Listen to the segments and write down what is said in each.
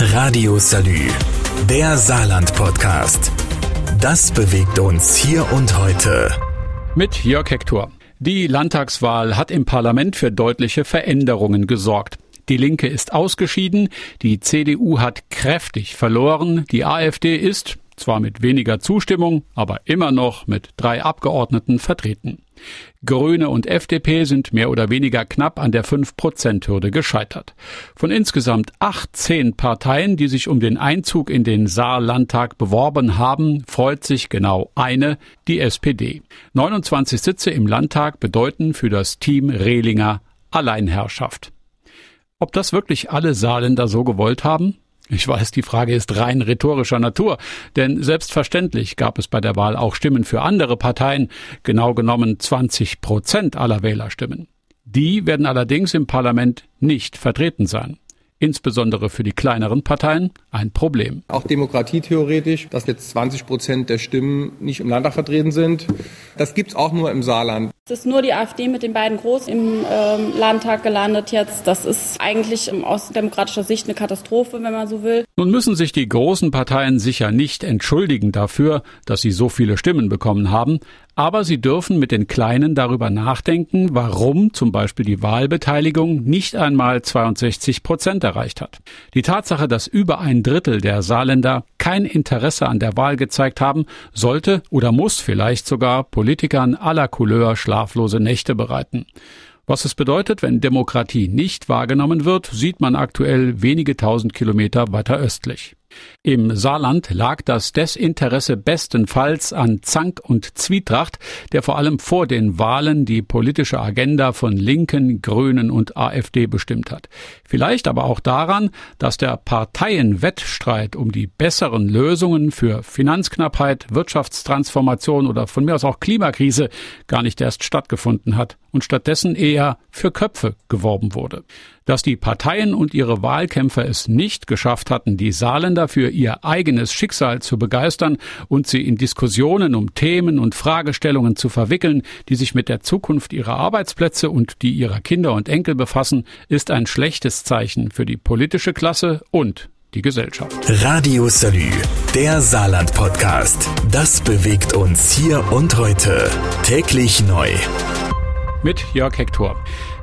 Radio Salü, der Saarland-Podcast. Das bewegt uns hier und heute. Mit Jörg Hector. Die Landtagswahl hat im Parlament für deutliche Veränderungen gesorgt. Die Linke ist ausgeschieden, die CDU hat kräftig verloren, die AfD ist, zwar mit weniger Zustimmung, aber immer noch mit drei Abgeordneten vertreten. Grüne und FDP sind mehr oder weniger knapp an der 5-Prozent-Hürde gescheitert. Von insgesamt 18 Parteien, die sich um den Einzug in den Saarlandtag beworben haben, freut sich genau eine, die SPD. 29 Sitze im Landtag bedeuten für das Team Rehlinger Alleinherrschaft. Ob das wirklich alle Saarländer so gewollt haben? Ich weiß, die Frage ist rein rhetorischer Natur, denn selbstverständlich gab es bei der Wahl auch Stimmen für andere Parteien, genau genommen 20 Prozent aller Wählerstimmen. Die werden allerdings im Parlament nicht vertreten sein insbesondere für die kleineren Parteien, ein Problem. Auch demokratietheoretisch, dass jetzt 20 Prozent der Stimmen nicht im Landtag vertreten sind, das gibt es auch nur im Saarland. Es ist nur die AfD mit den beiden Groß im ähm, Landtag gelandet jetzt. Das ist eigentlich aus demokratischer Sicht eine Katastrophe, wenn man so will. Nun müssen sich die großen Parteien sicher nicht entschuldigen dafür, dass sie so viele Stimmen bekommen haben, aber sie dürfen mit den Kleinen darüber nachdenken, warum zum Beispiel die Wahlbeteiligung nicht einmal 62 Prozent erreicht hat. Die Tatsache, dass über ein Drittel der Saarländer kein Interesse an der Wahl gezeigt haben, sollte oder muss vielleicht sogar Politikern aller Couleur schlaflose Nächte bereiten. Was es bedeutet, wenn Demokratie nicht wahrgenommen wird, sieht man aktuell wenige tausend Kilometer weiter östlich. Im Saarland lag das Desinteresse bestenfalls an Zank und Zwietracht, der vor allem vor den Wahlen die politische Agenda von Linken, Grünen und AfD bestimmt hat. Vielleicht aber auch daran, dass der Parteienwettstreit um die besseren Lösungen für Finanzknappheit, Wirtschaftstransformation oder von mir aus auch Klimakrise gar nicht erst stattgefunden hat und stattdessen eher für Köpfe geworben wurde. Dass die Parteien und ihre Wahlkämpfer es nicht geschafft hatten, die Saarländer für ihr eigenes Schicksal zu begeistern und sie in Diskussionen um Themen und Fragestellungen zu verwickeln, die sich mit der Zukunft ihrer Arbeitsplätze und die ihrer Kinder und Enkel befassen, ist ein schlechtes Zeichen für die politische Klasse und die Gesellschaft. Radio Salü, der Saarland-Podcast. Das bewegt uns hier und heute. Täglich neu. Mit Jörg Hector.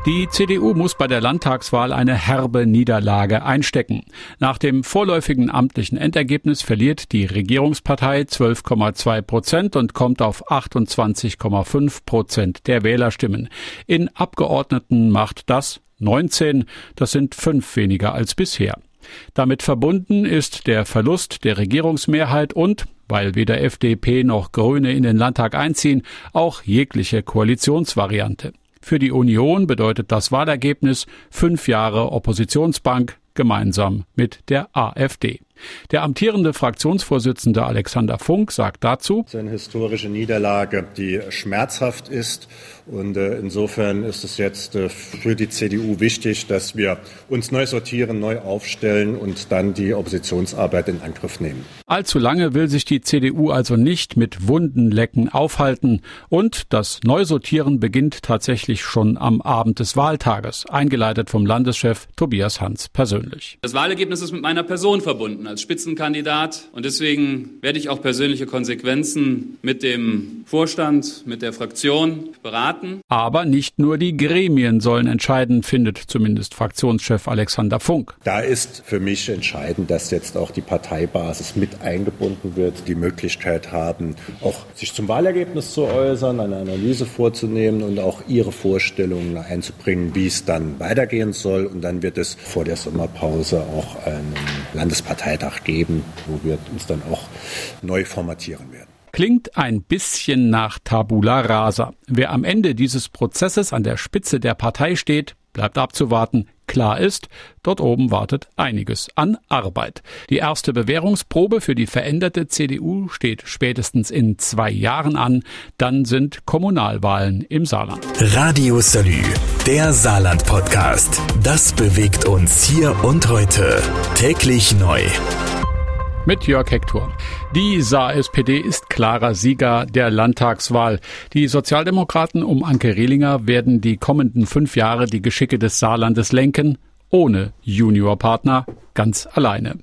Die CDU muss bei der Landtagswahl eine herbe Niederlage einstecken. Nach dem vorläufigen amtlichen Endergebnis verliert die Regierungspartei 12,2 Prozent und kommt auf 28,5 Prozent der Wählerstimmen. In Abgeordneten macht das 19, das sind fünf weniger als bisher. Damit verbunden ist der Verlust der Regierungsmehrheit und, weil weder FDP noch Grüne in den Landtag einziehen, auch jegliche Koalitionsvariante. Für die Union bedeutet das Wahlergebnis fünf Jahre Oppositionsbank gemeinsam mit der AfD. Der amtierende Fraktionsvorsitzende Alexander Funk sagt dazu, es ist eine historische Niederlage, die schmerzhaft ist. Und äh, insofern ist es jetzt äh, für die CDU wichtig, dass wir uns neu sortieren, neu aufstellen und dann die Oppositionsarbeit in Angriff nehmen. Allzu lange will sich die CDU also nicht mit Wundenlecken aufhalten. Und das Neusortieren beginnt tatsächlich schon am Abend des Wahltages, eingeleitet vom Landeschef Tobias Hans persönlich. Das Wahlergebnis ist mit meiner Person verbunden als Spitzenkandidat. Und deswegen werde ich auch persönliche Konsequenzen mit dem Vorstand, mit der Fraktion beraten. Aber nicht nur die Gremien sollen entscheiden, findet zumindest Fraktionschef Alexander Funk. Da ist für mich entscheidend, dass jetzt auch die Parteibasis mit eingebunden wird, die Möglichkeit haben, auch sich zum Wahlergebnis zu äußern, eine Analyse vorzunehmen und auch ihre Vorstellungen einzubringen, wie es dann weitergehen soll. Und dann wird es vor der Sommerpause auch einen Landespartei Freitag geben, wo wir uns dann auch neu formatieren werden. Klingt ein bisschen nach Tabula rasa. Wer am Ende dieses Prozesses an der Spitze der Partei steht, bleibt abzuwarten. Klar ist, dort oben wartet einiges an Arbeit. Die erste Bewährungsprobe für die veränderte CDU steht spätestens in zwei Jahren an. Dann sind Kommunalwahlen im Saarland. Radio Salü, der Saarland-Podcast. Das bewegt uns hier und heute. Täglich neu mit Jörg Hector. Die Saar-SPD ist klarer Sieger der Landtagswahl. Die Sozialdemokraten um Anke Rehlinger werden die kommenden fünf Jahre die Geschicke des Saarlandes lenken ohne Juniorpartner, ganz alleine.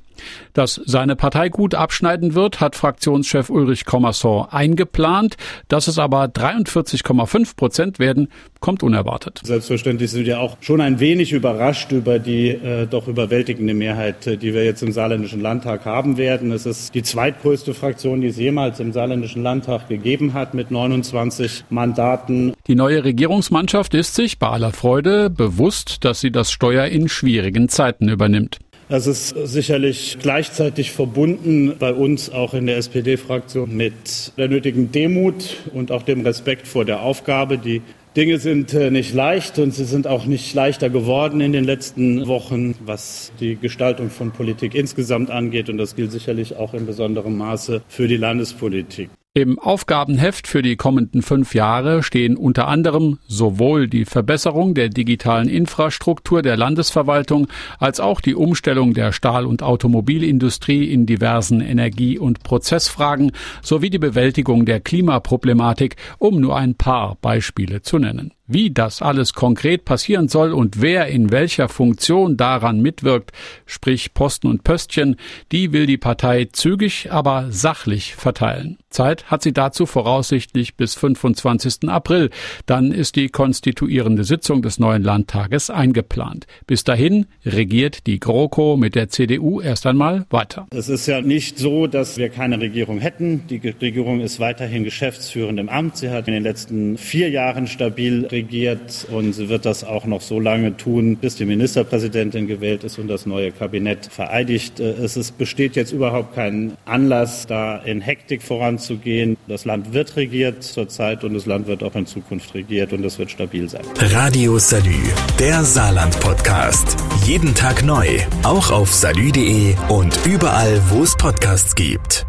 Dass seine Partei gut abschneiden wird, hat Fraktionschef Ulrich Commerson eingeplant. Dass es aber 43,5 Prozent werden, kommt unerwartet. Selbstverständlich sind wir auch schon ein wenig überrascht über die äh, doch überwältigende Mehrheit, äh, die wir jetzt im Saarländischen Landtag haben werden. Es ist die zweitgrößte Fraktion, die es jemals im Saarländischen Landtag gegeben hat, mit 29 Mandaten. Die neue Regierungsmannschaft ist sich bei aller Freude bewusst, dass sie das Steuer in schwierigen Zeiten übernimmt. Das ist sicherlich gleichzeitig verbunden bei uns auch in der SPD-Fraktion mit der nötigen Demut und auch dem Respekt vor der Aufgabe. Die Dinge sind äh, nicht leicht und sie sind auch nicht leichter geworden in den letzten Wochen, was die Gestaltung von Politik insgesamt angeht. Und das gilt sicherlich auch in besonderem Maße für die Landespolitik. Im Aufgabenheft für die kommenden fünf Jahre stehen unter anderem sowohl die Verbesserung der digitalen Infrastruktur der Landesverwaltung als auch die Umstellung der Stahl- und Automobilindustrie in diversen Energie- und Prozessfragen sowie die Bewältigung der Klimaproblematik, um nur ein paar Beispiele zu nennen. Wie das alles konkret passieren soll und wer in welcher Funktion daran mitwirkt, sprich Posten und Pöstchen, die will die Partei zügig, aber sachlich verteilen. Zeit hat sie dazu voraussichtlich bis 25. April. Dann ist die konstituierende Sitzung des neuen Landtages eingeplant. Bis dahin regiert die GroKo mit der CDU erst einmal weiter. Es ist ja nicht so, dass wir keine Regierung hätten. Die Regierung ist weiterhin geschäftsführend im Amt. Sie hat in den letzten vier Jahren stabil regiert und sie wird das auch noch so lange tun, bis die Ministerpräsidentin gewählt ist und das neue Kabinett vereidigt. Äh, es ist, besteht jetzt überhaupt kein Anlass, da in Hektik voranzugehen. Das Land wird regiert zurzeit und das Land wird auch in Zukunft regiert und es wird stabil sein. Radio Salü, der Saarland-Podcast. Jeden Tag neu, auch auf salü.de und überall, wo es Podcasts gibt.